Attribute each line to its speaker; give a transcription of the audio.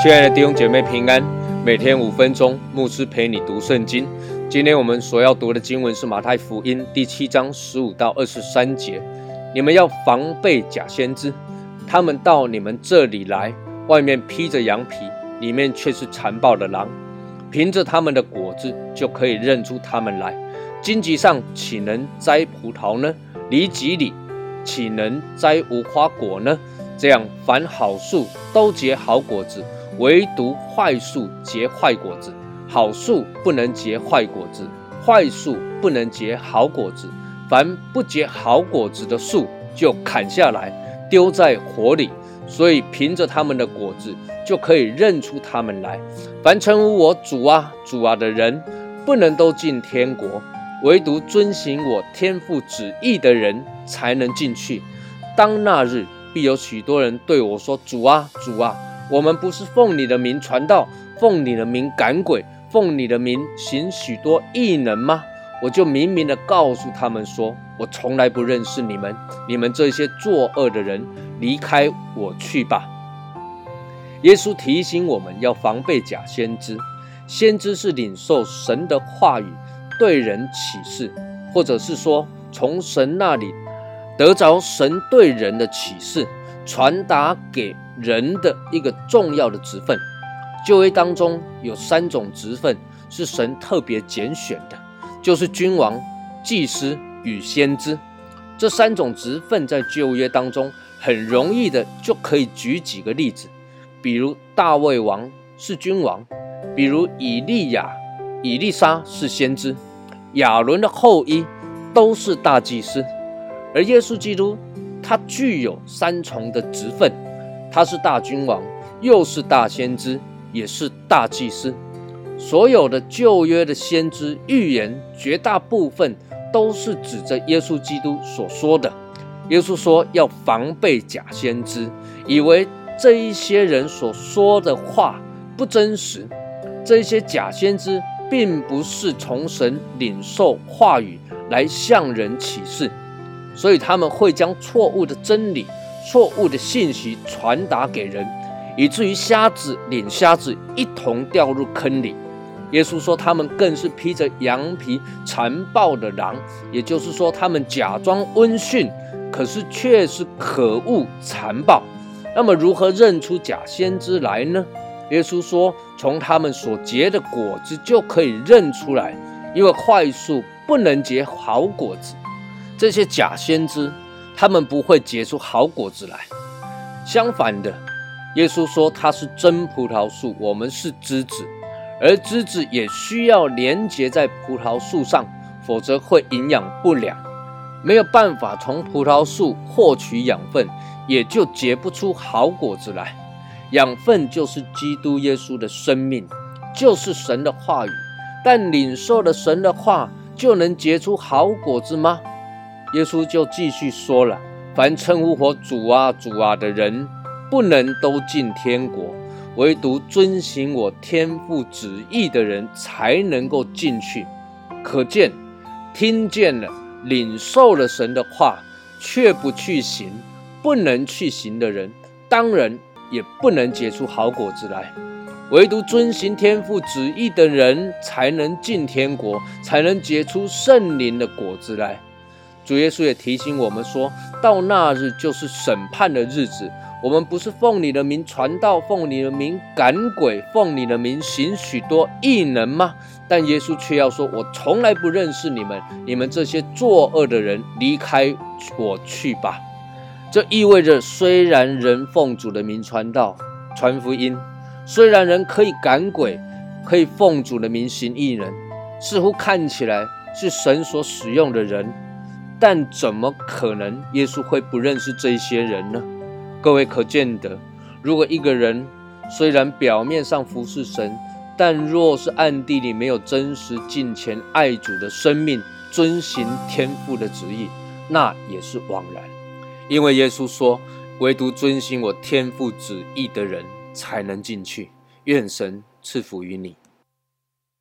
Speaker 1: 亲爱的弟兄姐妹平安，每天五分钟，牧师陪你读圣经。今天我们所要读的经文是马太福音第七章十五到二十三节。你们要防备假先知，他们到你们这里来，外面披着羊皮，里面却是残暴的狼。凭着他们的果子就可以认出他们来。荆棘上岂能摘葡萄呢？梨棘里岂能摘无花果呢？这样，凡好树都结好果子。唯独坏树结坏果子，好树不能结坏果子，坏树不能结好果子。凡不结好果子的树，就砍下来丢在火里。所以凭着他们的果子，就可以认出他们来。凡称呼我主啊、主啊的人，不能都进天国，唯独遵行我天父旨意的人，才能进去。当那日，必有许多人对我说：“主啊、主啊。”我们不是奉你的名传道，奉你的名赶鬼，奉你的名行许多异能吗？我就明明的告诉他们说，我从来不认识你们，你们这些作恶的人，离开我去吧。耶稣提醒我们要防备假先知，先知是领受神的话语，对人启示，或者是说从神那里得着神对人的启示，传达给。人的一个重要的职分，就业当中有三种职分是神特别拣选的，就是君王、祭司与先知。这三种职分在旧约当中很容易的就可以举几个例子，比如大卫王是君王，比如以利亚、以利沙是先知，亚伦的后裔都是大祭司，而耶稣基督他具有三重的职分。他是大君王，又是大先知，也是大祭司。所有的旧约的先知预言，绝大部分都是指着耶稣基督所说的。耶稣说要防备假先知，以为这一些人所说的话不真实。这些假先知并不是从神领受话语来向人启示，所以他们会将错误的真理。错误的信息传达给人，以至于瞎子领瞎子一同掉入坑里。耶稣说，他们更是披着羊皮、残暴的狼，也就是说，他们假装温驯，可是却是可恶残暴。那么，如何认出假先知来呢？耶稣说，从他们所结的果子就可以认出来，因为坏树不能结好果子。这些假先知。他们不会结出好果子来。相反的，耶稣说他是真葡萄树，我们是枝子，而枝子也需要连接在葡萄树上，否则会营养不良，没有办法从葡萄树获取养分，也就结不出好果子来。养分就是基督耶稣的生命，就是神的话语。但领受了神的话，就能结出好果子吗？耶稣就继续说了：“凡称呼我主啊、主啊的人，不能都进天国；唯独遵行我天父旨意的人，才能够进去。”可见，听见了、领受了神的话，却不去行、不能去行的人，当然也不能结出好果子来。唯独遵行天父旨意的人，才能进天国，才能结出圣灵的果子来。主耶稣也提醒我们说：“到那日就是审判的日子，我们不是奉你的名传道，奉你的名赶鬼，奉你的名行许多异能吗？但耶稣却要说：‘我从来不认识你们，你们这些作恶的人，离开我去吧。’这意味着，虽然人奉主的名传道、传福音，虽然人可以赶鬼，可以奉主的名行异能，似乎看起来是神所使用的人。”但怎么可能耶稣会不认识这些人呢？各位可见得，如果一个人虽然表面上服侍神，但若是暗地里没有真实敬虔爱主的生命，遵行天父的旨意，那也是枉然。因为耶稣说，唯独遵行我天父旨意的人才能进去。愿神赐福于你。